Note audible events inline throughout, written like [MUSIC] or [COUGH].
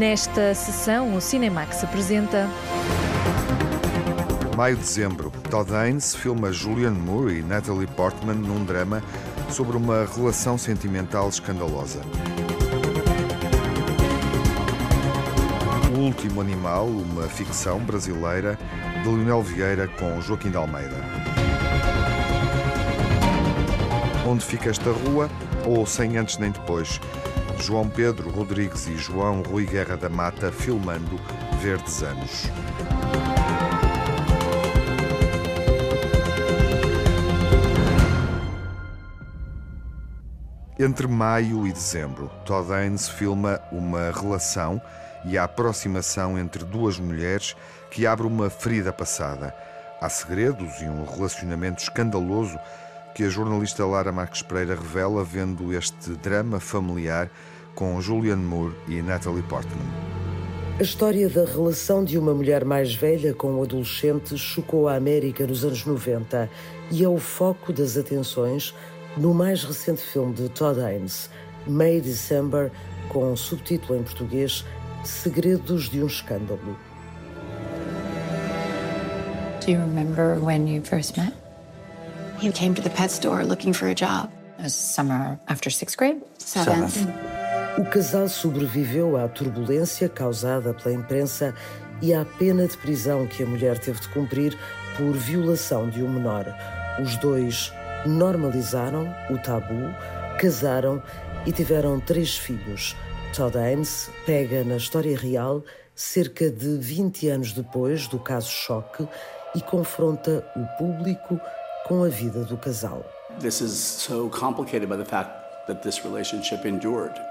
Nesta sessão, o Cinemax apresenta. Maio-dezembro, Todd Haynes filma Julianne Moore e Natalie Portman num drama sobre uma relação sentimental escandalosa. O Último Animal, uma ficção brasileira de Leonel Vieira com Joaquim de Almeida. Onde fica esta rua? Ou sem antes nem depois? João Pedro Rodrigues e João Rui Guerra da Mata filmando Verdes Anos. Entre maio e dezembro, Todd Haynes filma uma relação e a aproximação entre duas mulheres que abre uma ferida passada. Há segredos e um relacionamento escandaloso que a jornalista Lara Marques Pereira revela vendo este drama familiar com Julianne Moore e Natalie Portman. A história da relação de uma mulher mais velha com um adolescente chocou a América nos anos 90 e é o foco das atenções no mais recente filme de Todd Haynes, May December, com subtítulo em português Segredos de um Escândalo. Do you remember when you first met? You came to the pet store looking for a job. It was summer after sixth grade? Seventh. O casal sobreviveu à turbulência causada pela imprensa e à pena de prisão que a mulher teve de cumprir por violação de um menor. Os dois normalizaram o tabu, casaram e tiveram três filhos. Todd Haynes pega na história real cerca de 20 anos depois do caso Choque e confronta o público com a vida do casal. This is so complicated by the fact that this relationship endured.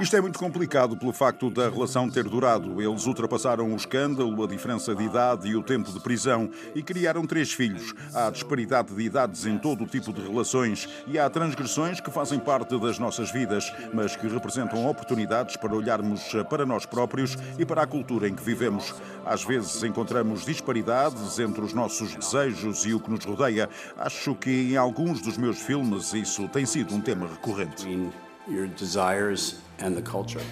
Isto é muito complicado pelo facto da relação ter durado. Eles ultrapassaram o escândalo, a diferença de idade e o tempo de prisão e criaram três filhos. Há disparidade de idades em todo o tipo de relações e há transgressões que fazem parte das nossas vidas, mas que representam oportunidades para olharmos para nós próprios e para a cultura em que vivemos. Às vezes encontramos disparidades entre os nossos desejos e o que nos rodeia. Acho que em alguns dos meus filmes isso tem sido um tema recorrente. Your desires and the culture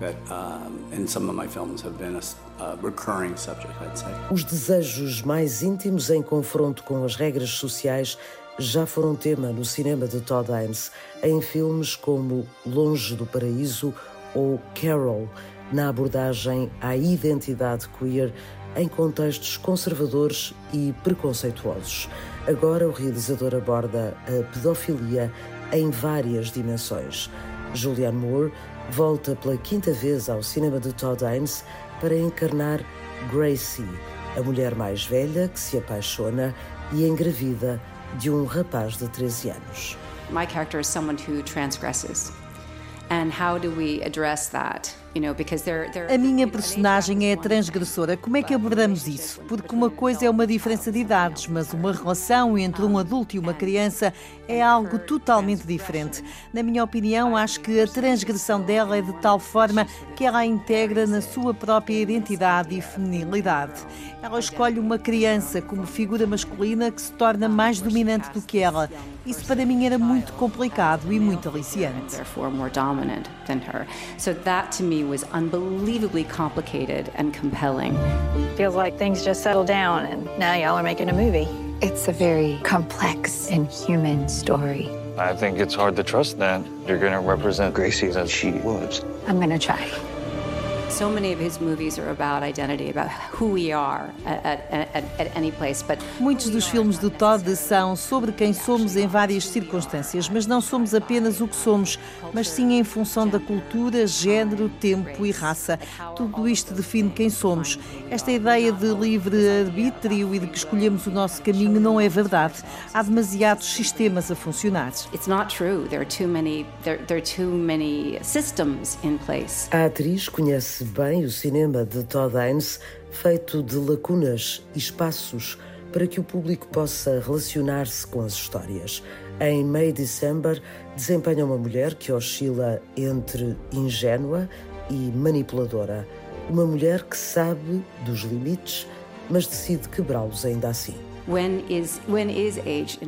that um, in some of my films have been a, a recurring subject, I'd say. Os desejos mais íntimos em confronto com as regras sociais já foram tema no cinema de Todd Haynes, em filmes como Longe do Paraíso ou Carol, na abordagem à identidade queer em contextos conservadores e preconceituosos. Agora o realizador aborda a pedofilia em várias dimensões. Julianne Moore volta pela quinta vez ao cinema de Todd Haynes para encarnar Gracie, a mulher mais velha que se apaixona e engravida de um rapaz de 13 anos. My character is someone who transgresses. And how do we address that? A minha personagem é transgressora. Como é que abordamos isso? Porque uma coisa é uma diferença de idades, mas uma relação entre um adulto e uma criança é algo totalmente diferente. Na minha opinião, acho que a transgressão dela é de tal forma que ela a integra na sua própria identidade e feminilidade. Ela escolhe uma criança como figura masculina que se torna mais dominante do que ela. Isso para mim era muito complicado e muito aliciante. So that to me was unbelievably complicated and compelling. Feels like things just settled down and now y'all are making a movie. It's a very complex and human story. I think it's hard to trust that you're going to represent Gracie as she was. I'm going to try. So many of his movies are about identity, about who we are at, at, at, any place. But Muitos dos filmes do Todd são sobre quem somos em várias circunstâncias, mas não somos apenas o que somos, mas sim em função da cultura, género, tempo e raça. Tudo isto define quem somos. Esta ideia de livre-arbítrio e de que escolhemos o nosso caminho não é verdade. Há demasiados sistemas a funcionar. It's not true. There are too many there, there are too many systems in place. A atriz conhece bem o cinema de Todd Haynes, feito de lacunas e espaços para que o público possa relacionar-se com as histórias. Em May December, desempenha uma mulher que oscila entre ingênua e manipuladora. Uma mulher que sabe dos limites, mas decide quebrá-los ainda assim.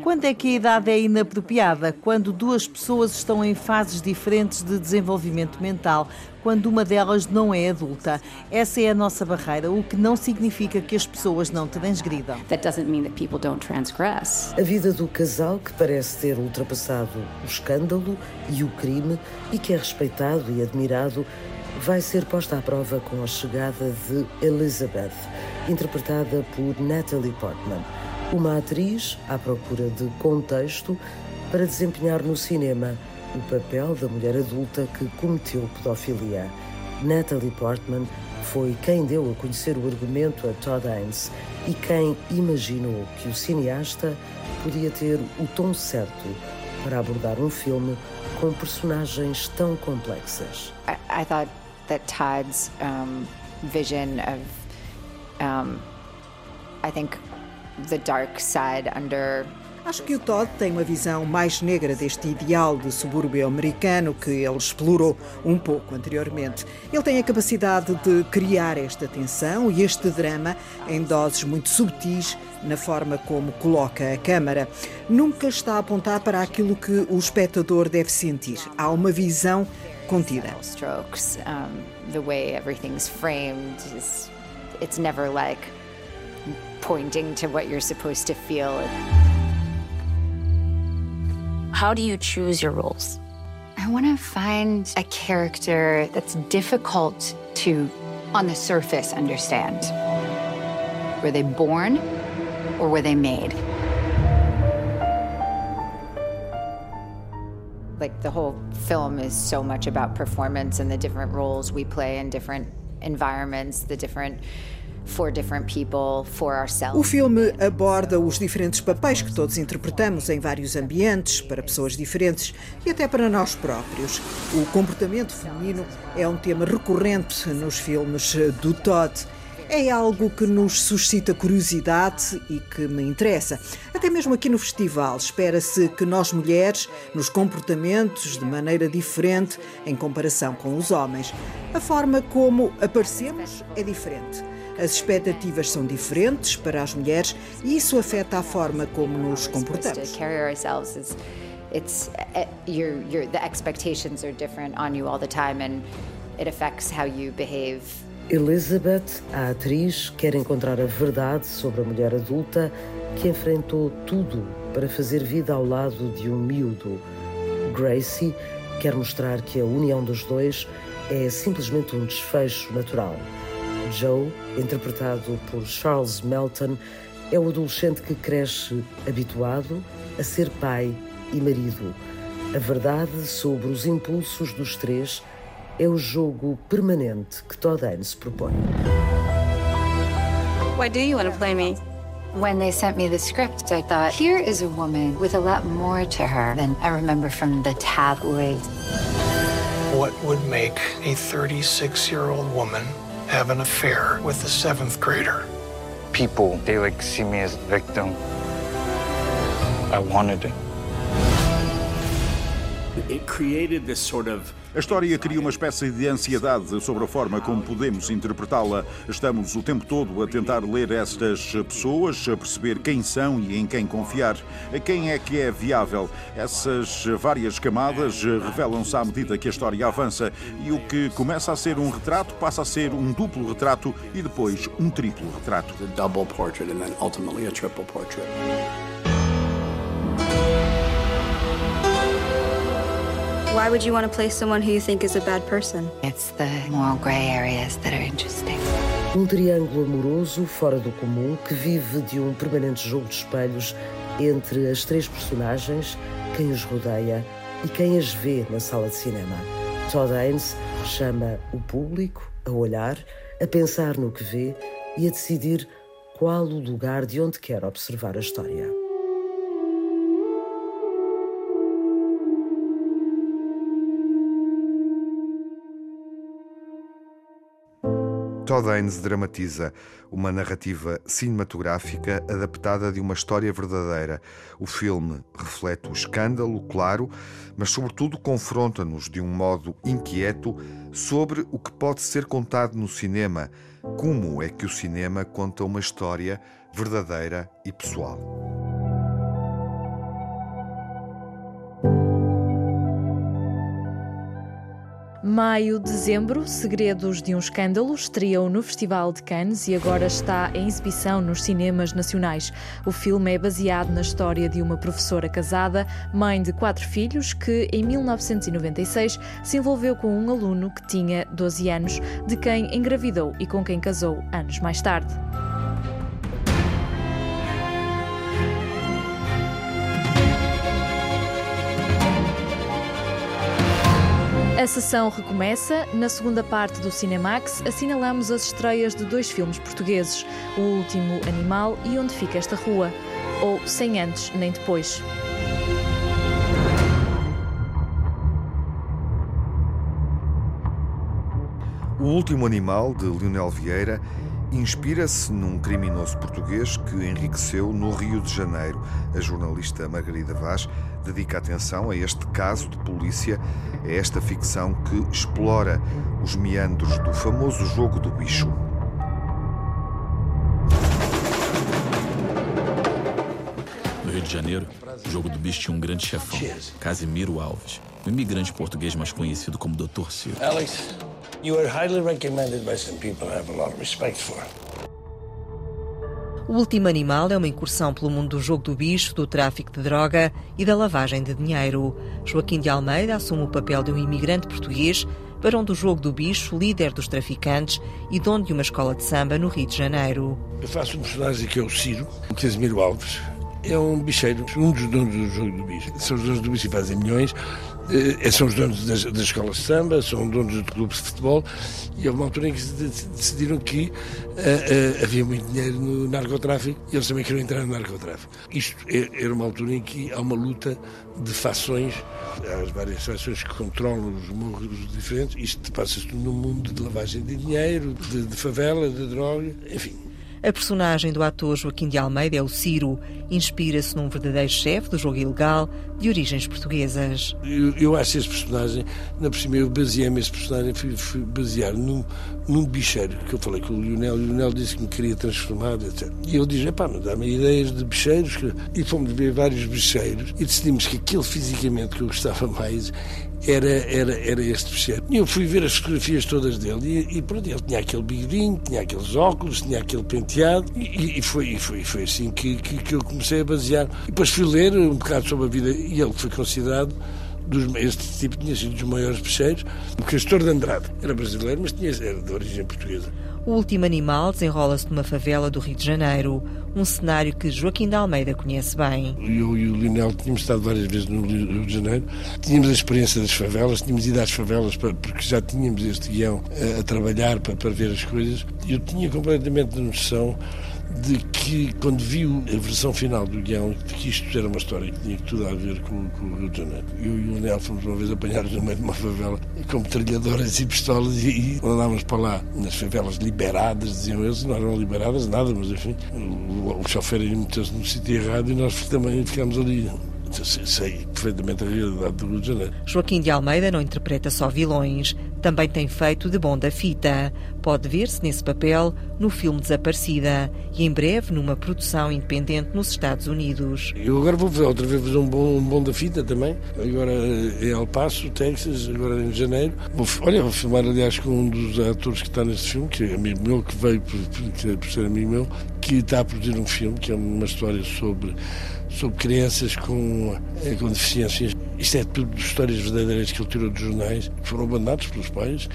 Quando é que a idade é inapropriada? Quando duas pessoas estão em fases diferentes de desenvolvimento mental, quando uma delas não é adulta. Essa é a nossa barreira, o que não significa que as pessoas não transgridam. A vida do casal que parece ter ultrapassado o escândalo e o crime e que é respeitado e admirado vai ser posta à prova com a chegada de Elizabeth, interpretada por Natalie Portman uma atriz à procura de contexto para desempenhar no cinema o papel da mulher adulta que cometeu pedofilia. Natalie Portman foi quem deu a conhecer o argumento a Todd Haynes e quem imaginou que o cineasta podia ter o tom certo para abordar um filme com personagens tão complexas. I, I thought that Todd's um, vision of, um, I think the dark side under Acho que o Todd tem uma visão mais negra deste ideal de subúrbio americano que ele explorou um pouco anteriormente. Ele tem a capacidade de criar esta tensão e este drama em doses muito subtis na forma como coloca a câmara. Nunca está a apontar para aquilo que o espectador deve sentir. Há uma visão contida. Strokes, um, the way everything's framed, is, it's never like pointing to what you're supposed to feel. How do you choose your roles? I want to find a character that's difficult to, on the surface, understand. Were they born or were they made? Like the whole film is so much about performance and the different roles we play in different environments, the different O filme aborda os diferentes papéis que todos interpretamos em vários ambientes, para pessoas diferentes e até para nós próprios. O comportamento feminino é um tema recorrente nos filmes do Todd. É algo que nos suscita curiosidade e que me interessa. Até mesmo aqui no festival, espera-se que nós mulheres nos comportamentos de maneira diferente em comparação com os homens. A forma como aparecemos é diferente. As expectativas são diferentes para as mulheres e isso afeta a forma como nos comportamos. It's your your the expectations are different on you all the time and it affects how you behave. Elizabeth, a atriz, quer encontrar a verdade sobre a mulher adulta que enfrentou tudo para fazer vida ao lado de um miúdo. Gracie quer mostrar que a união dos dois é simplesmente um desfecho natural. Joe, interpretado por Charles Melton, é o adolescente que cresce habituado a ser pai e marido. A verdade sobre os impulsos dos três é o jogo permanente que Todd Haynes propõe. Why do you want to play me? When they sent me the script, I thought, here is a woman with a lot more to her than I remember from the tabloids. What would make a 36 year old woman have an affair with a seventh grader. People, they like see me as a victim. I wanted it. It created this sort of A história cria uma espécie de ansiedade sobre a forma como podemos interpretá-la. Estamos o tempo todo a tentar ler estas pessoas, a perceber quem são e em quem confiar. Quem é que é viável? Essas várias camadas revelam-se à medida que a história avança e o que começa a ser um retrato passa a ser um duplo retrato e depois um triplo retrato. Why would you want to play someone who you think is a bad person? It's the moral gray areas that are interesting. Um triângulo amoroso fora do comum que vive de um permanente jogo de espelhos entre as três personagens, quem os rodeia e quem as vê na sala de cinema. Todd Haynes chama o público a olhar, a pensar no que vê e a decidir qual o lugar de onde quer observar a história. Todd Haynes dramatiza uma narrativa cinematográfica adaptada de uma história verdadeira. O filme reflete o escândalo, claro, mas, sobretudo, confronta-nos de um modo inquieto sobre o que pode ser contado no cinema. Como é que o cinema conta uma história verdadeira e pessoal? Maio, dezembro, Segredos de um Escândalo estreou no Festival de Cannes e agora está em exibição nos cinemas nacionais. O filme é baseado na história de uma professora casada, mãe de quatro filhos, que em 1996 se envolveu com um aluno que tinha 12 anos, de quem engravidou e com quem casou anos mais tarde. A sessão recomeça. Na segunda parte do Cinemax, assinalamos as estreias de dois filmes portugueses: O Último Animal e Onde Fica Esta Rua, ou Sem Antes Nem Depois. O Último Animal, de Lionel Vieira, inspira-se num criminoso português que enriqueceu no Rio de Janeiro. A jornalista Margarida Vaz dedica atenção a este caso de polícia, a esta ficção que explora os meandros do famoso jogo do bicho. No Rio de Janeiro, o jogo do bicho tinha um grande chefão, Casimiro Alves, um imigrante português mais conhecido como Dr. Ciro. Alex, you are highly recommended by some people I have a lot of respect for. O Último Animal é uma incursão pelo mundo do jogo do bicho, do tráfico de droga e da lavagem de dinheiro. Joaquim de Almeida assume o papel de um imigrante português, barão do jogo do bicho, líder dos traficantes e dono de uma escola de samba no Rio de Janeiro. Eu faço um personagem que é o Ciro, Casimiro Alves. É um bicheiro, um dos donos do jogo do bicho. São os donos do bicho e fazem milhões. Eh, são os donos das, das, escolas de samba, são donos de clubes de futebol e houve uma altura em que decidiram que uh, uh, havia muito dinheiro no narcotráfico e eles também queriam entrar no narcotráfico. Isto é, era uma altura em que há uma luta de fações, há as várias fações que controlam os morros diferentes. Isto passa-se no mundo de lavagem de dinheiro, de, de favela, de droga, enfim. A personagem do ator Joaquim de Almeida é o Ciro. Inspira-se num verdadeiro chefe do jogo ilegal de origens portuguesas. Eu, eu acho esse personagem, na por cima eu baseei-me esse personagem, fui, fui basear num, num bicheiro, que eu falei com o Lionel, o Lionel disse que me queria transformar, etc. E eu disse, pá, dá-me ideias de bicheiros, e fomos ver vários bicheiros, e decidimos que aquele fisicamente que eu gostava [LAUGHS] mais era, era, era este bicheiro. E eu fui ver as fotografias todas dele e, e pronto, ele tinha aquele bigodinho, tinha aqueles óculos, tinha aquele penteado e, e foi, e foi, foi assim que, que, que, eu comecei a basear. E depois fui ler um bocado sobre a vida e ele foi considerado dos, este tipo tinha sido dos maiores peixeiros. O Castor de Andrade era brasileiro, mas tinha, era de origem portuguesa. O último animal desenrola-se numa favela do Rio de Janeiro, um cenário que Joaquim de Almeida conhece bem. Eu e o Lionel tínhamos estado várias vezes no Rio de Janeiro, tínhamos a experiência das favelas, tínhamos ido às favelas para, porque já tínhamos este guião a, a trabalhar para, para ver as coisas. Eu tinha completamente noção de que, quando viu a versão final do guião, de que isto era uma história que tinha tudo a ver com, com o Rio de Janeiro. Eu e o Nel fomos uma vez apanhados no meio de uma favela com metralhadoras e pistolas e, e andávamos para lá nas favelas liberadas, diziam eles, não eram liberadas nada, mas enfim, o, o chofer meteu-se no sítio errado e nós também ficámos ali sei perfeitamente a realidade do Rio de Janeiro. Joaquim de Almeida não interpreta só vilões, também tem feito de bom da fita. Pode ver-se nesse papel no filme Desaparecida e em breve numa produção independente nos Estados Unidos. Eu agora vou outra vez fazer um bom, um bom da fita também, agora em El Paso, Texas, agora em janeiro. Vou, olha, vou filmar aliás com um dos atores que está neste filme, que é amigo meu, que veio por, por, por ser amigo meu, que está a produzir um filme que é uma história sobre sobre crianças com, eh, com deficiências. Isto é tudo histórias verdadeiras que ele tirou dos jornais, que foram abandonados pelos pais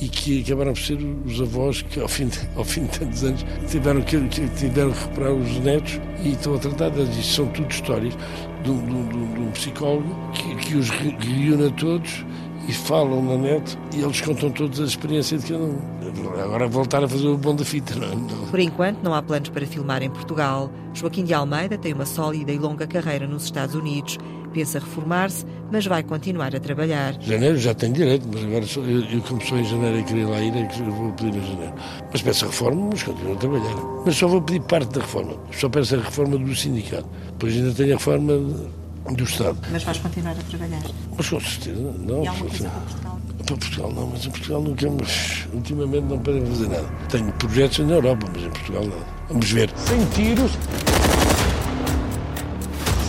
e que acabaram por ser os avós que, ao fim de, [LAUGHS] ao fim de tantos anos, tiveram que, tiveram que recuperar os netos e estão a tratar. Isto são tudo histórias de um, de um, de um psicólogo que, que os reúne a todos e falam na net e eles contam todas a experiência de cada um. Agora voltar a fazer o bom da fita, não, é? não. Por enquanto não há planos para filmar em Portugal. Joaquim de Almeida tem uma sólida e longa carreira nos Estados Unidos Pensa reformar-se, mas vai continuar a trabalhar. Janeiro já tem direito, mas agora sou, eu, eu como sou em janeiro e queria lá ir, é que vou pedir em janeiro. Mas peço a reforma, mas continuo a trabalhar. Mas só vou pedir parte da reforma. Só peço a reforma do sindicato. Depois ainda tenho a reforma do Estado. Mas vais continuar a trabalhar? Mas com certeza, não. E alguma coisa para Portugal? Para Portugal não, mas em Portugal nunca, mas ultimamente não podem fazer nada. Tenho projetos na Europa, mas em Portugal não. Vamos ver. Sem tiros,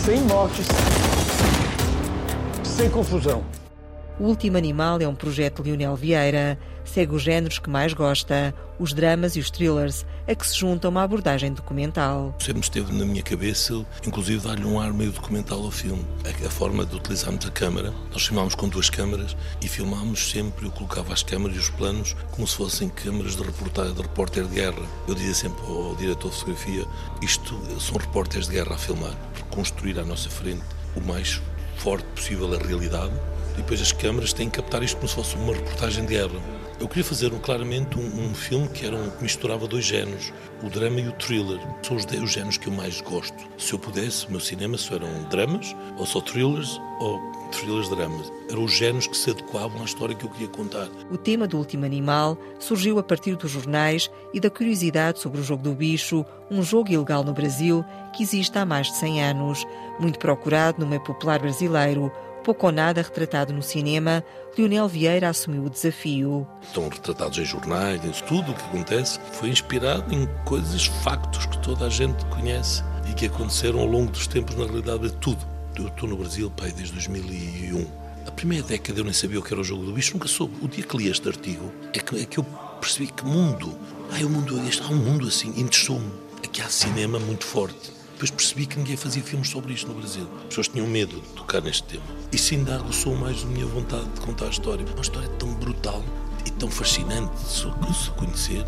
sem mortes, sem confusão. O Último Animal é um projeto de Lionel Vieira. Segue os géneros que mais gosta, os dramas e os thrillers, a que se junta uma abordagem documental. Sempre esteve na minha cabeça, inclusive dar-lhe um ar meio documental ao filme. A, forma de utilizarmos a câmara. Nós filmámos com duas câmaras e filmámos sempre, eu colocava as câmaras e os planos como se fossem câmaras de de repórter de guerra. Eu dizia sempre ao diretor de fotografia, isto são repórteres de guerra a filmar, construir à nossa frente o mais forte possível a realidade e depois as câmaras têm que captar isto como se fosse uma reportagem de guerra. Eu queria fazer um, claramente um, um, filme que, era um, que misturava dois géneros, o drama e o thriller. São os, os géneros que eu mais gosto. Se eu pudesse, o meu cinema só eram dramas, ou só thrillers, ou thrillers dramas. Eram os géneros que se adequavam à história que eu queria contar. O tema do Último Animal surgiu a partir dos jornais e da curiosidade sobre o jogo do bicho, um jogo ilegal no Brasil que existe há mais de 100 anos. Muito procurado no meio popular brasileiro, pouco ou nada retratado no cinema, Lionel Vieira assumiu o desafio. Estão retratados em jornais, em tudo o que acontece foi inspirado em coisas, factos que toda a gente conhece e que aconteceram ao longo dos tempos, na realidade, de tudo. Eu estou no Brasil, pai, desde 2001. A primeira década eu nem sabia o que era o jogo do bicho, nunca soube. O dia que li este artigo é que, é que eu percebi que mundo, ai, o mundo, este, há um mundo assim, interessou-me. Aqui há cinema muito forte depois percebi que ninguém fazia filmes sobre isto no Brasil. As pessoas tinham medo de tocar neste tema. Isso ainda aguçou mais a minha vontade de contar a história. Uma história tão brutal e tão fascinante de se conhecer.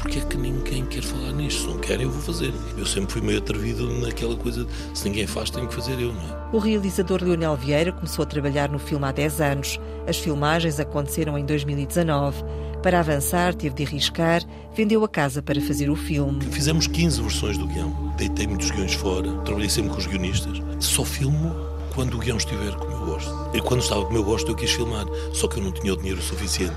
E porquê é que ninguém quer falar nisto? Se não querem, eu vou fazer. Eu sempre fui meio atrevido naquela coisa de se ninguém faz, tenho que fazer eu, não é? O realizador Leonel Vieira começou a trabalhar no filme há 10 anos. As filmagens aconteceram em 2019. Para avançar, teve de arriscar, vendeu a casa para fazer o filme. Fizemos 15 versões do guião. Deitei muitos guiões fora, trabalhei sempre com os guionistas. Só filmo quando o guião estiver como eu gosto. E quando estava como eu gosto, eu quis filmar. Só que eu não tinha o dinheiro suficiente.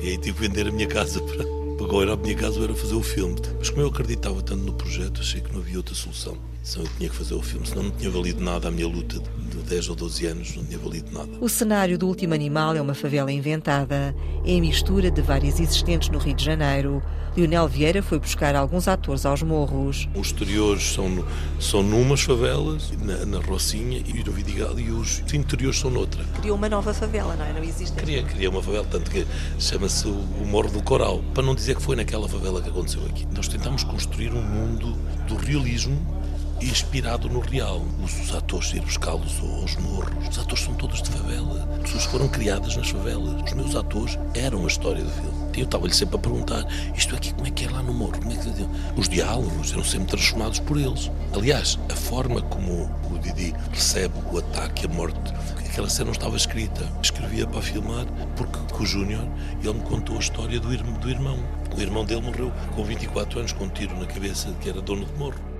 E aí tive que vender a minha casa [LAUGHS] para. Agora a minha casa era fazer o filme. Mas como eu acreditava tanto no projeto, achei que não havia outra solução. Senão eu tinha que fazer o filme, senão não tinha valido nada a minha luta de 10 ou 12 anos, não tinha valido nada. O cenário do Último Animal é uma favela inventada. É a mistura de várias existentes no Rio de Janeiro. Lionel Vieira foi buscar alguns atores aos morros. Os exteriores são, são numas favelas, na, na Rocinha e no Vidigal, e os interiores são noutra. Criou uma nova favela, não é? Não existe? Queria, queria uma favela, tanto que chama-se o, o Morro do Coral, para não dizer que foi naquela favela que aconteceu aqui. Nós tentámos construir um mundo do realismo inspirado no real. Os, atores ir buscá-los aos morros. Os atores são todos de favela. Pessoas foram criadas nas favelas. Os meus atores eram a história do filme. Eu estava-lhe sempre a perguntar: isto aqui, como é que é lá no morro? Como é que... Os diálogos eram sempre transformados por eles. Aliás, a forma como o Didi recebe o ataque a morte aquela cena não estava escrita. Escrevia para filmar porque com o Júnior ele me contou a história do, do irmão. O irmão dele morreu com 24 anos com um tiro na cabeça que era dono de morro.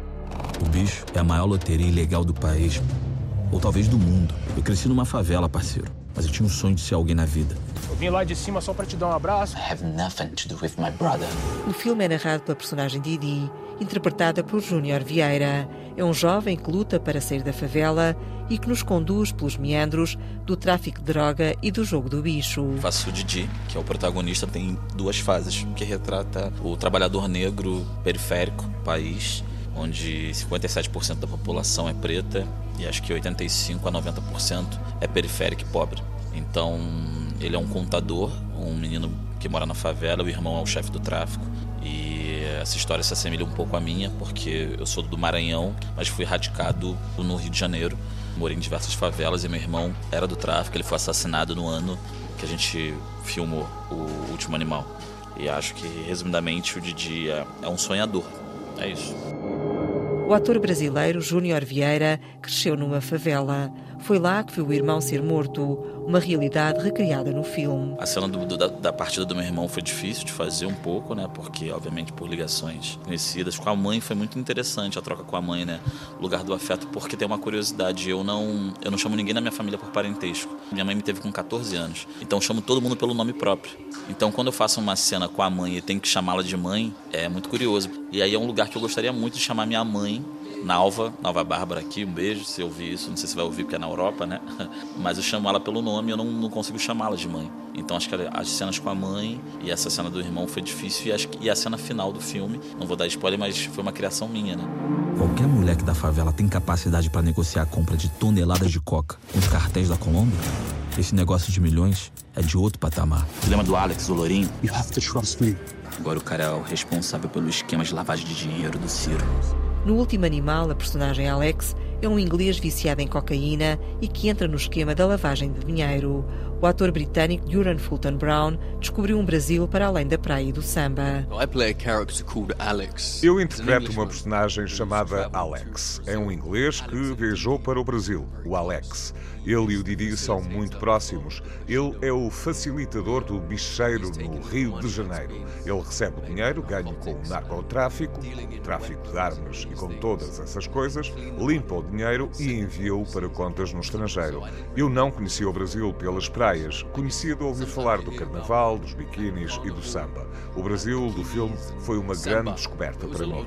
O bicho é a maior loteria ilegal do país. Ou talvez do mundo. Eu cresci numa favela, parceiro. Mas eu tinha um sonho de ser alguém na vida. Eu vim lá de cima só para te dar um abraço. I have nothing to do with my brother. O filme é narrado pela personagem Didi, interpretada por Júnior Vieira. É um jovem que luta para sair da favela e que nos conduz pelos meandros do tráfico de droga e do jogo do bicho. Faço o Didi, que é o protagonista, tem duas fases, que retrata o trabalhador negro periférico, país, onde 57% da população é preta e acho que 85 a 90% é periférico e pobre. Então, ele é um contador, um menino que mora na favela, o irmão é o chefe do tráfico. E essa história se assemelha um pouco à minha, porque eu sou do Maranhão, mas fui radicado no Rio de Janeiro. Morei em diversas favelas e meu irmão era do tráfico, ele foi assassinado no ano que a gente filmou O Último Animal. E acho que, resumidamente, o Didi é, é um sonhador. É isso. O ator brasileiro Júnior Vieira cresceu numa favela. Foi lá que viu o irmão ser morto, uma realidade recriada no filme. A cena do, do, da, da, partida do meu irmão foi difícil de fazer um pouco, né? Porque, obviamente, por ligações conhecidas. Com a mãe foi muito interessante a troca com a mãe, né? O lugar do afeto, porque tem uma curiosidade. Eu não, eu não chamo ninguém na minha família por parentesco. Minha mãe me teve com 14 anos. Então eu chamo todo mundo pelo nome próprio. Então quando eu faço uma cena com a mãe e tenho que chamá-la de mãe, é muito curioso. E aí é um lugar que eu gostaria muito de chamar minha mãe Nalva, Nalva Bárbara aqui, um beijo se ouvir isso, não sei se vai ouvir porque é na Europa, né? [LAUGHS] Mas eu chamo ela pelo nome e eu não, não consigo chamá-la de mãe. Então acho que as cenas com a mãe e essa cena do irmão foi difícil e, acho que, e a cena final do filme, não vou dar spoiler, mas foi uma criação minha, né? Qualquer moleque da favela tem capacidade para negociar a compra de toneladas de coca com os cartéis da Colômbia? Esse negócio de milhões é de outro patamar. Lembra do Alex, o Lourinho? You have to trust me. Agora o cara é o responsável pelo esquema de lavagem de dinheiro do Ciro. No último animal, a personagem Alex é um inglês viciado em cocaína e que entra no esquema da lavagem de dinheiro. O ator britânico Duran Fulton Brown descobriu um Brasil para além da praia e do samba. Eu interpreto uma personagem chamada Alex. É um inglês que viajou para o Brasil, o Alex. Ele e o Didi são muito próximos. Ele é o facilitador do bicheiro no Rio de Janeiro. Ele recebe o dinheiro, ganho com o narcotráfico, tráfico de armas e com todas essas coisas, limpa o dinheiro e envia-o para contas no estrangeiro. Eu não conhecia o Brasil pelas praias, conhecia de ouvir falar do carnaval, dos biquínis e do samba. O Brasil do filme foi uma grande descoberta para mim.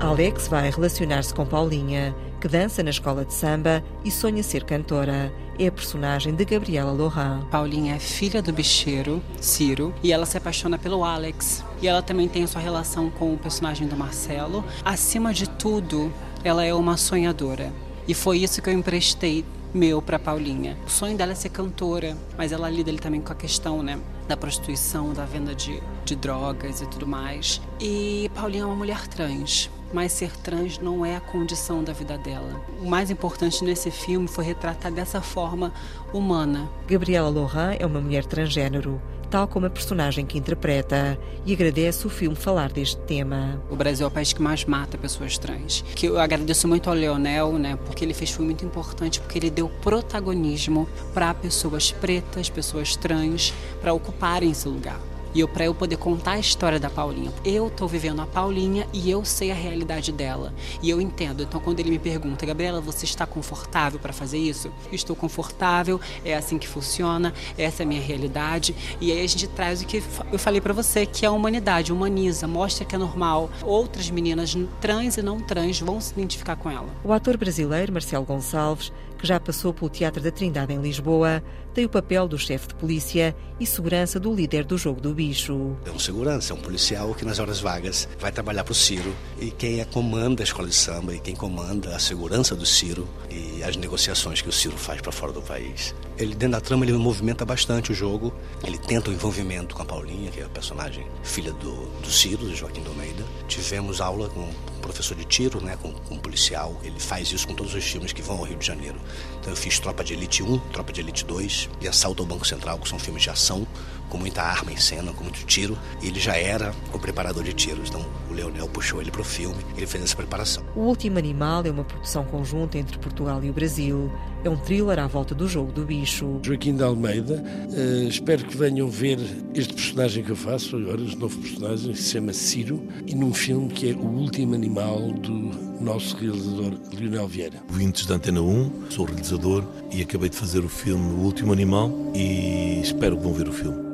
Alex vai relacionar-se com Paulinha, que dança na escola de samba e sonha ser cantora. É a personagem de Gabriela Lohan. Paulinha é filha do bicheiro, Ciro, e ela se apaixona pelo Alex. E ela também tem a sua relação com o personagem do Marcelo. Acima de tudo, ela é uma sonhadora. E foi isso que eu emprestei meu para Paulinha. O sonho dela é ser cantora, mas ela lida ali também com a questão, né, da prostituição, da venda de, de drogas e tudo mais. E Paulinha é uma mulher trans mas ser trans não é a condição da vida dela. O mais importante nesse filme foi retratar dessa forma humana. Gabriela Lohan é uma mulher transgênero tal como a personagem que interpreta, e agradece o filme falar deste tema. O Brasil é o país que mais mata pessoas trans. Que eu agradeço muito ao Leonel, né, porque ele fez filme muito importante, porque ele deu protagonismo para pessoas pretas, pessoas trans, para ocuparem esse lugar. E eu para eu poder contar a história da Paulinha. Eu tô vivendo a Paulinha e eu sei a realidade dela. E eu entendo. Então quando ele me pergunta, Gabriela, você está confortável para fazer isso? Estou confortável, é assim que funciona, essa é a minha realidade. E aí a gente traz o que eu falei para você, que é a humanidade, humaniza, mostra que é normal. Outras meninas trans e não trans vão se identificar com ela. O ator brasileiro Marcelo Gonçalves que já passou pelo Teatro da Trindade em Lisboa, tem o papel do chefe de polícia e segurança do líder do jogo do bicho. É um segurança, é um policial que nas horas vagas vai trabalhar para o Ciro e quem é comanda a escola de samba e quem comanda a segurança do Ciro e as negociações que o Ciro faz para fora do país. Ele dentro da trama ele movimenta bastante o jogo, ele tenta o envolvimento com a Paulinha, que é a personagem filha do, do Ciro, do Joaquim do Almeida. Tivemos aula com professor de tiro, né, com, com um policial. Ele faz isso com todos os filmes que vão ao Rio de Janeiro. Então eu fiz Tropa de Elite 1, Tropa de Elite 2 e Assalto ao Banco Central, que são filmes de ação, com muita arma em cena, com muito tiro. Ele já era o preparador de tiros, então o Leonel puxou ele para o filme, ele fez essa preparação. O Último Animal é uma produção conjunta entre Portugal e o Brasil. É um thriller à volta do jogo do bicho. Joaquim de Almeida, uh, espero que venham ver este personagem que eu faço agora, este novo personagem, que se chama Ciro, e num filme que é O Último Animal do nosso realizador Lionel Vieira. Vintes da Antena 1, sou realizador e acabei de fazer o filme O Último Animal e espero que vão ver o filme.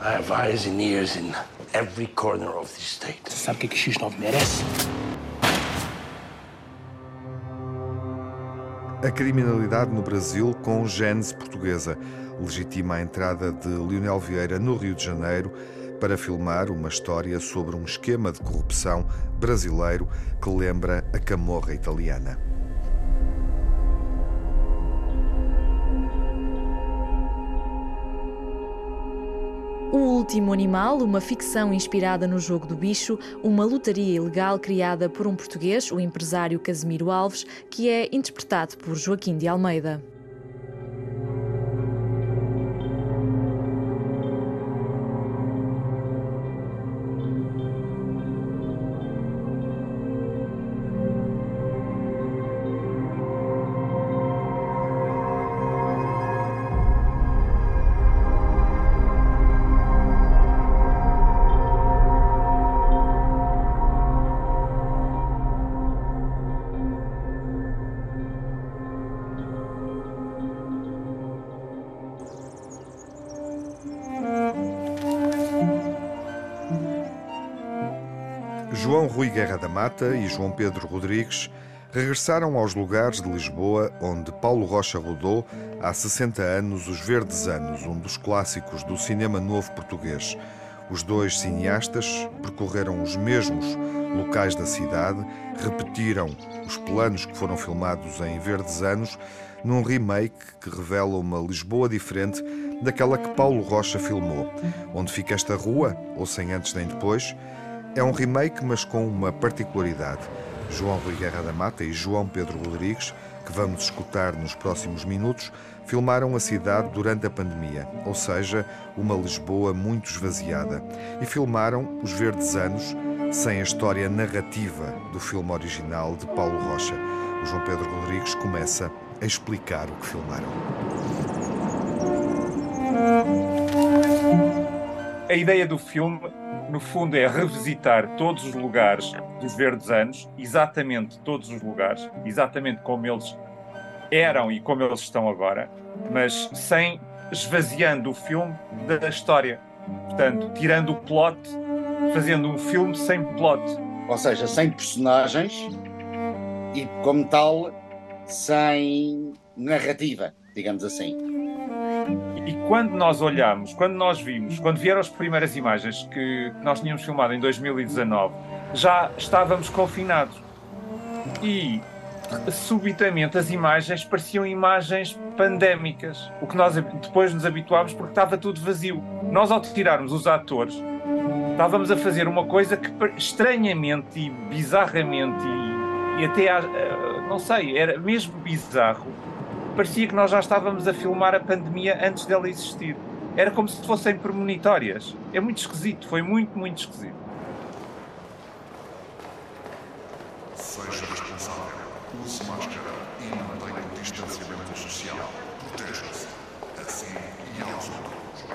I have eyes and ears in every corner of the state. Sabe o que, que X9 merece? A criminalidade no Brasil com gênese portuguesa legitima a entrada de Lionel Vieira no Rio de Janeiro para filmar uma história sobre um esquema de corrupção brasileiro que lembra a camorra italiana. Último Animal, uma ficção inspirada no jogo do bicho, uma lotaria ilegal criada por um português, o empresário Casimiro Alves, que é interpretado por Joaquim de Almeida. João Rui Guerra da Mata e João Pedro Rodrigues regressaram aos lugares de Lisboa onde Paulo Rocha rodou há 60 anos Os Verdes Anos, um dos clássicos do cinema novo português. Os dois cineastas percorreram os mesmos locais da cidade, repetiram os planos que foram filmados em Verdes Anos num remake que revela uma Lisboa diferente daquela que Paulo Rocha filmou. Onde fica esta rua, ou sem antes nem depois, é um remake, mas com uma particularidade. João Rui Guerra da Mata e João Pedro Rodrigues, que vamos escutar nos próximos minutos, filmaram a cidade durante a pandemia, ou seja, uma Lisboa muito esvaziada, e filmaram os verdes anos sem a história narrativa do filme original de Paulo Rocha. O João Pedro Rodrigues começa a explicar o que filmaram. A ideia do filme, no fundo, é revisitar todos os lugares dos verdes anos, exatamente todos os lugares, exatamente como eles eram e como eles estão agora, mas sem esvaziando o filme da história. Portanto, tirando o plot, fazendo um filme sem plot. Ou seja, sem personagens e, como tal, sem narrativa, digamos assim. E quando nós olhamos, quando nós vimos, quando vieram as primeiras imagens que nós tínhamos filmado em 2019, já estávamos confinados. E subitamente as imagens pareciam imagens pandémicas, o que nós depois nos habituámos porque estava tudo vazio. Nós, ao tirarmos os atores, estávamos a fazer uma coisa que estranhamente e bizarramente e, e até, não sei, era mesmo bizarro. Parecia que nós já estávamos a filmar a pandemia antes dela existir. Era como se fossem premonitórias. É muito esquisito, foi muito, muito esquisito. Seja responsável. Use máscara e mantenha o distanciamento social. Proteja-se. Assim e aos outros.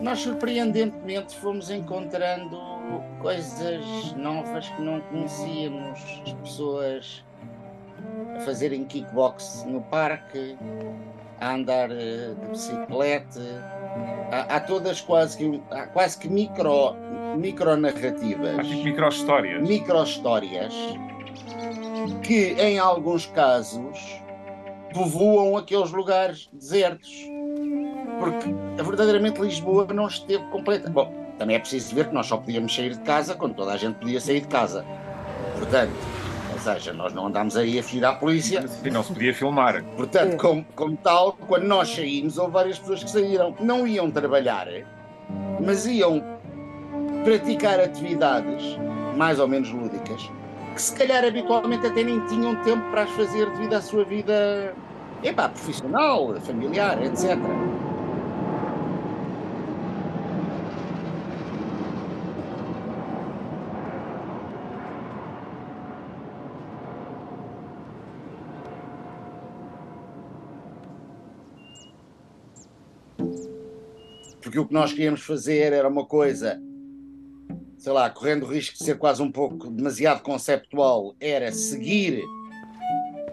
Nós, surpreendentemente, fomos encontrando coisas novas que não conhecíamos. As pessoas a fazerem kickbox no parque, a andar de bicicleta. Há, há todas quase que, há quase que micro, micro narrativas. Micro histórias. Micro histórias que, em alguns casos, povoam aqueles lugares desertos. Porque verdadeiramente Lisboa não esteve completa. Bom, também é preciso ver que nós só podíamos sair de casa quando toda a gente podia sair de casa. Portanto, ou seja, nós não andámos aí a fugir à polícia. E não se podia filmar. Portanto, como, como tal, quando nós saímos, houve várias pessoas que saíram. Não iam trabalhar, mas iam praticar atividades mais ou menos lúdicas que se calhar habitualmente até nem tinham tempo para as fazer devido à sua vida epá, profissional, familiar, etc. porque o que nós queríamos fazer era uma coisa, sei lá, correndo o risco de ser quase um pouco demasiado conceptual, era seguir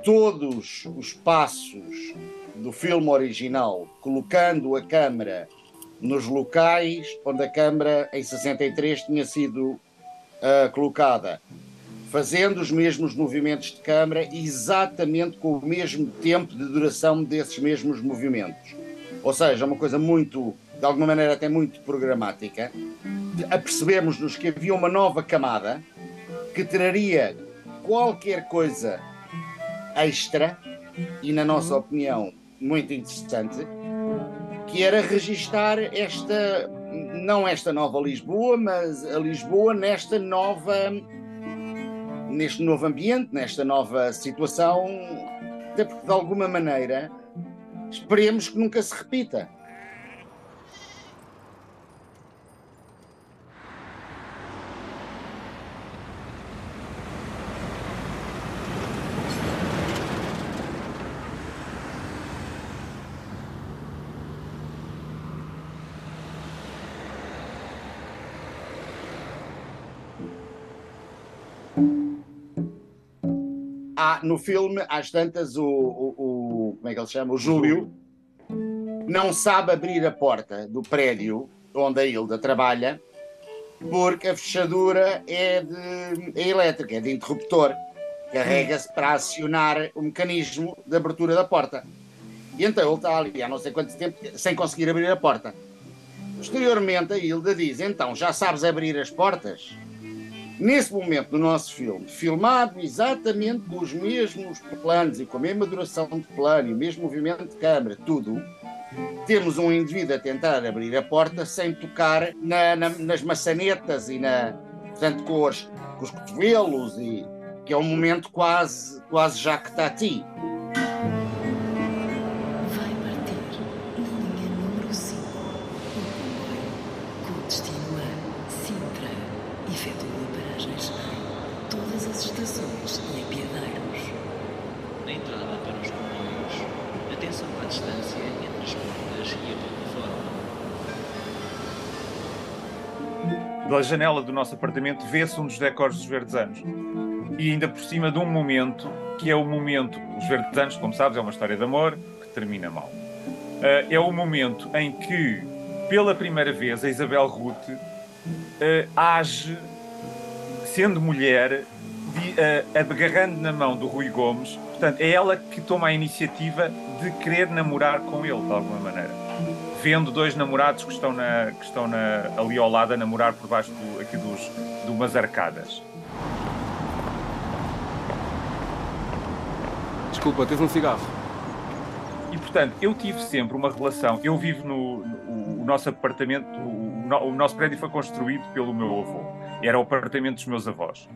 todos os passos do filme original, colocando a câmera nos locais onde a câmera em 63 tinha sido uh, colocada, fazendo os mesmos movimentos de câmera exatamente com o mesmo tempo de duração desses mesmos movimentos. Ou seja, uma coisa muito de alguma maneira até muito programática, apercebemos-nos que havia uma nova camada que traria qualquer coisa extra e, na nossa opinião, muito interessante, que era registar esta, não esta nova Lisboa, mas a Lisboa nesta nova, neste novo ambiente, nesta nova situação, até porque de alguma maneira esperemos que nunca se repita. No filme, às tantas, o, o, o, como é que ele chama? O Júlio não sabe abrir a porta do prédio onde a Hilda trabalha, porque a fechadura é, de, é elétrica, é de interruptor. Carrega-se para acionar o mecanismo de abertura da porta. E então ele está ali há não sei quanto tempo sem conseguir abrir a porta. Posteriormente, a Hilda diz: Então, já sabes abrir as portas? Nesse momento do nosso filme, filmado exatamente com os mesmos planos e com a mesma duração de plano e o mesmo movimento de câmera, tudo, temos um indivíduo a tentar abrir a porta sem tocar na, na, nas maçanetas e na, portanto, com os, com os cotovelos, e, que é um momento quase, quase já que está a ti. Janela do nosso apartamento vê-se um dos decors dos Verdes Anos. E ainda por cima de um momento, que é o momento, os Verdes Anos, como sabes, é uma história de amor que termina mal. Uh, é o momento em que, pela primeira vez, a Isabel Ruth uh, age, sendo mulher, de, uh, agarrando na mão do Rui Gomes. Portanto, é ela que toma a iniciativa de querer namorar com ele, de alguma maneira vendo dois namorados que estão, na, que estão na, ali ao lado a namorar por baixo do, aqui dos, de umas arcadas. Desculpa, tens um cigarro. E portanto, eu tive sempre uma relação. Eu vivo no, no o nosso apartamento, o, o, nosso prédio foi construído pelo meu avô. Era o apartamento dos meus avós.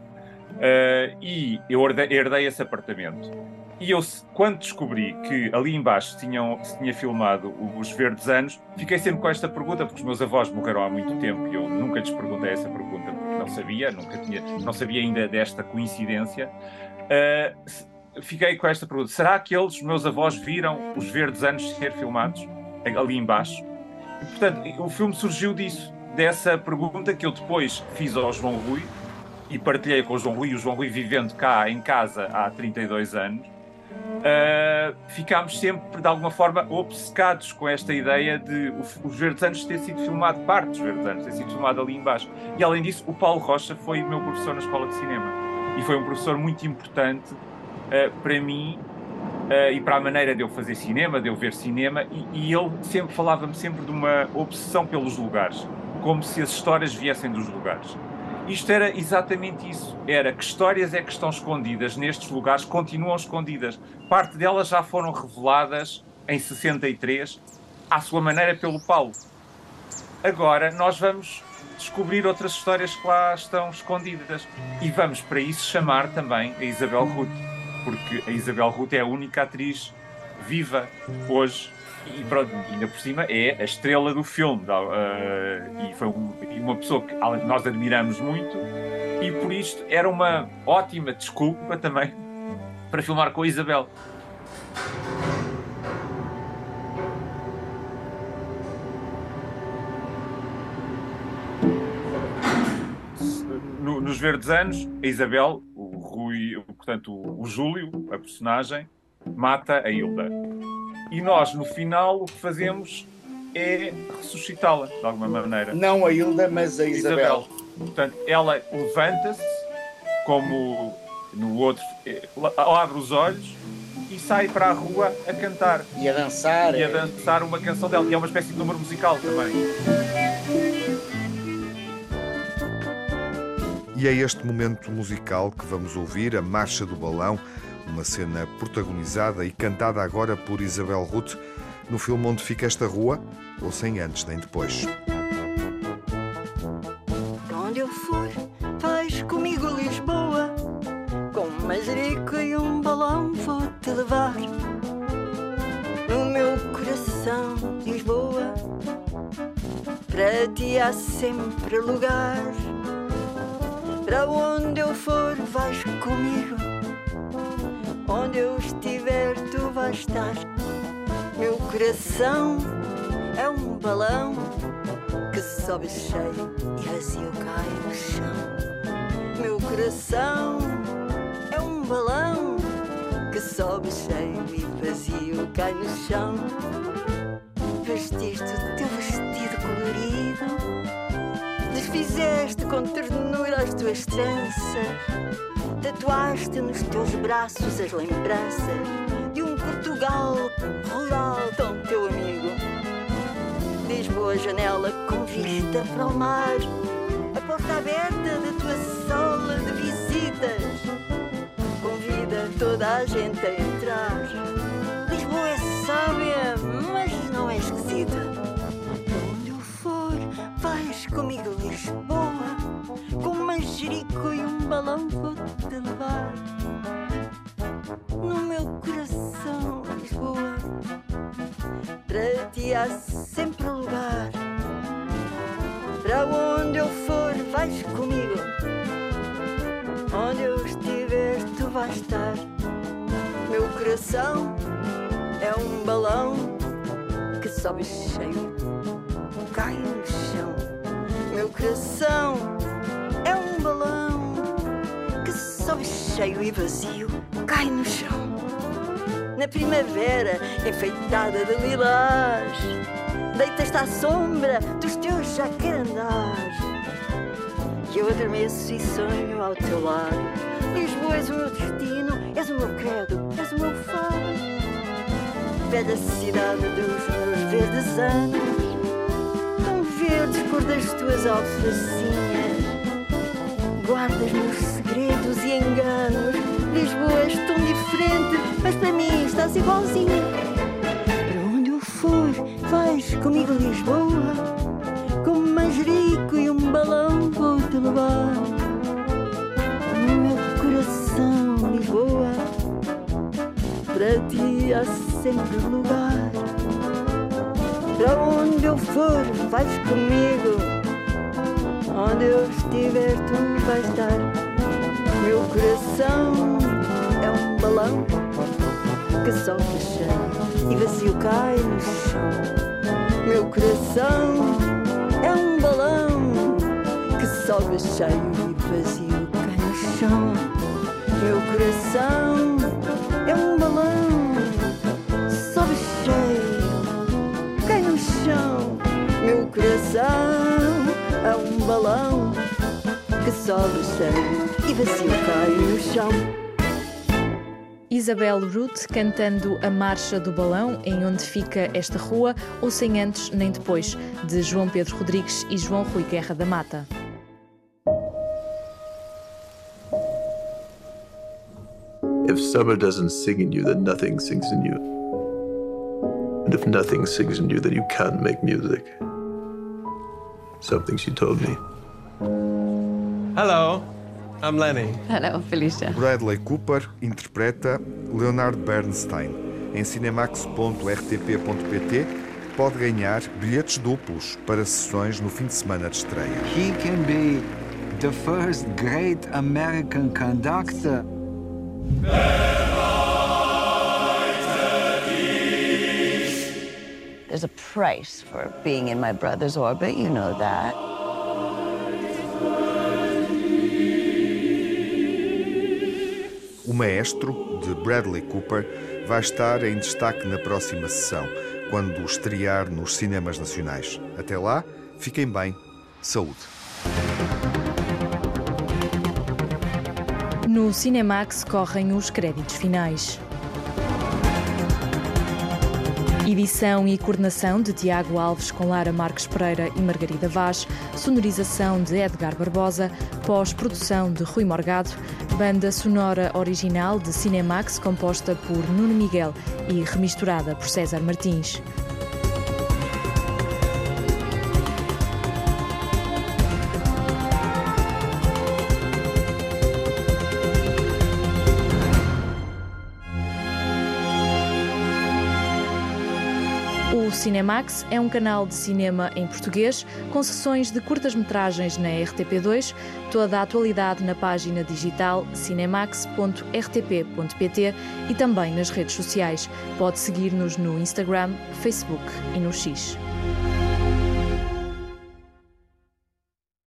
Uh, e eu herdei, herdei esse apartamento. E eu, quando descobri que ali embaixo tinham, se tinha filmado os Verdes Anos, fiquei sempre com esta pergunta, porque os meus avós morreram há muito tempo e eu nunca lhes perguntei essa pergunta, porque não sabia, nunca tinha, não sabia ainda desta coincidência. Uh, fiquei com esta pergunta: será que eles, meus avós, viram os Verdes Anos ser filmados ali embaixo? E, portanto, o filme surgiu disso, dessa pergunta que eu depois fiz ao João Rui e partilhei com o João Rui, o João Rui vivendo cá em casa há 32 anos uh, ficámos sempre, de alguma forma, obcecados com esta ideia de os Verdes Anos ter sido filmado, parte dos Verdes Anos ter sido filmado ali embaixo. E além disso, o Paulo Rocha foi meu professor na Escola de Cinema. E foi um professor muito importante uh, para mim uh, e para a maneira de eu fazer cinema, de eu ver cinema. E, e ele sempre falava-me sempre de uma obsessão pelos lugares, como se as histórias viessem dos lugares. Isto era exatamente isso. Era que histórias é que estão escondidas nestes lugares, continuam escondidas. Parte delas já foram reveladas em 63, à sua maneira, pelo Paulo. Agora nós vamos descobrir outras histórias que lá estão escondidas. E vamos para isso chamar também a Isabel Ruth, porque a Isabel Ruth é a única atriz viva hoje e pronto, ainda por cima é a estrela do filme. Uh, e foi um, uma pessoa que nós admiramos muito, e por isto era uma ótima desculpa também [LAUGHS] para filmar com a Isabel. No, nos Verdes Anos, a Isabel, o Rui, portanto, o Júlio, a personagem, mata a Hilda e nós, no final, o que fazemos é ressuscitá-la, de alguma maneira. Não a Hilda, mas a Isabel. Isabel. Portanto, ela levanta-se, como no outro, eh, abre os olhos e sai para a rua a cantar. E a dançar. E a é. dançar uma canção dela, que é uma espécie de número musical também. E é este momento musical que vamos ouvir, a Marcha do Balão, uma cena protagonizada e cantada agora por Isabel Ruth no filme Onde Fica Esta Rua, ou Sem Antes Nem Depois. Onde eu for, vais comigo a Lisboa, com um majerico e um balão vou-te levar. No meu coração, Lisboa, para ti há sempre lugar. Coração é um balão que sobe cheio e vazio cai no chão. Meu coração é um balão que sobe cheio e vazio cai no chão. Vestiste o teu vestido colorido Fizeste com ternura as tuas tranças, tatuaste nos teus braços as lembranças Portugal rural tão teu amigo. Lisboa, janela com vista para o mar, a porta aberta da tua sala de visitas. Convida toda a gente a entrar. Lisboa é sábia, mas não é esquisita. Onde eu for, vais comigo Lisboa, com um manjerico e um balão vou-te levar. No meu coração, Lisboa, para ti há sempre lugar. Para onde eu for, vais comigo. Onde eu estiver, tu vais estar. Meu coração é um balão que sobe cheio, cai no chão. Meu coração é um balão cheio e vazio, cai no chão. Na primavera, enfeitada de lilás, deitas-te à sombra dos teus jacarandás. E eu adormeço e sonho ao teu lado. Lisboa és o meu destino, és o meu credo, és o meu fado. Velha cidade dos meus verdes anos, tão verdes cor das tuas alfacinhas. Guardas meus segredos e enganos. Lisboa és tão diferente, mas para mim estás igualzinho. Para onde eu for, vais comigo Lisboa. Com um manjerico e um balão vou-te levar. No meu coração, Lisboa, para ti há sempre lugar. Para onde eu for, vais comigo. Onde eu estiver, tu vais estar. Meu coração é um balão que sobe cheio e vazio cai no chão. Meu coração é um balão que sobe cheio e vazio cai no chão. Meu coração e vazio cai no chão. Isabel Ruth cantando a Marcha do Balão, em onde fica esta rua, ou sem antes nem depois, de João Pedro Rodrigues e João Rui Guerra da Mata. If summer doesn't sing in you, then nothing sings in you. And if nothing sings in you, then you can't make music. Something she told me. Hello, I'm Lenny. Hello, Felicia. Bradley Cooper interpreta Leonard Bernstein. Em cinemax.rtp.pt pode ganhar bilhetes duplos para sessões no fim de semana de estreia. He can be the first great American conductor. There's a price for being in my brother's orbit, you know that. Maestro, de Bradley Cooper, vai estar em destaque na próxima sessão, quando estrear nos cinemas nacionais. Até lá, fiquem bem. Saúde. No Cinemax correm os créditos finais. Edição e coordenação de Tiago Alves com Lara Marques Pereira e Margarida Vaz, sonorização de Edgar Barbosa, pós-produção de Rui Morgado, banda sonora original de Cinemax composta por Nuno Miguel e remisturada por César Martins. Cinemax é um canal de cinema em português com sessões de curtas-metragens na RTP2, toda a atualidade na página digital cinemax.rtp.pt e também nas redes sociais. Pode seguir-nos no Instagram, Facebook e no X.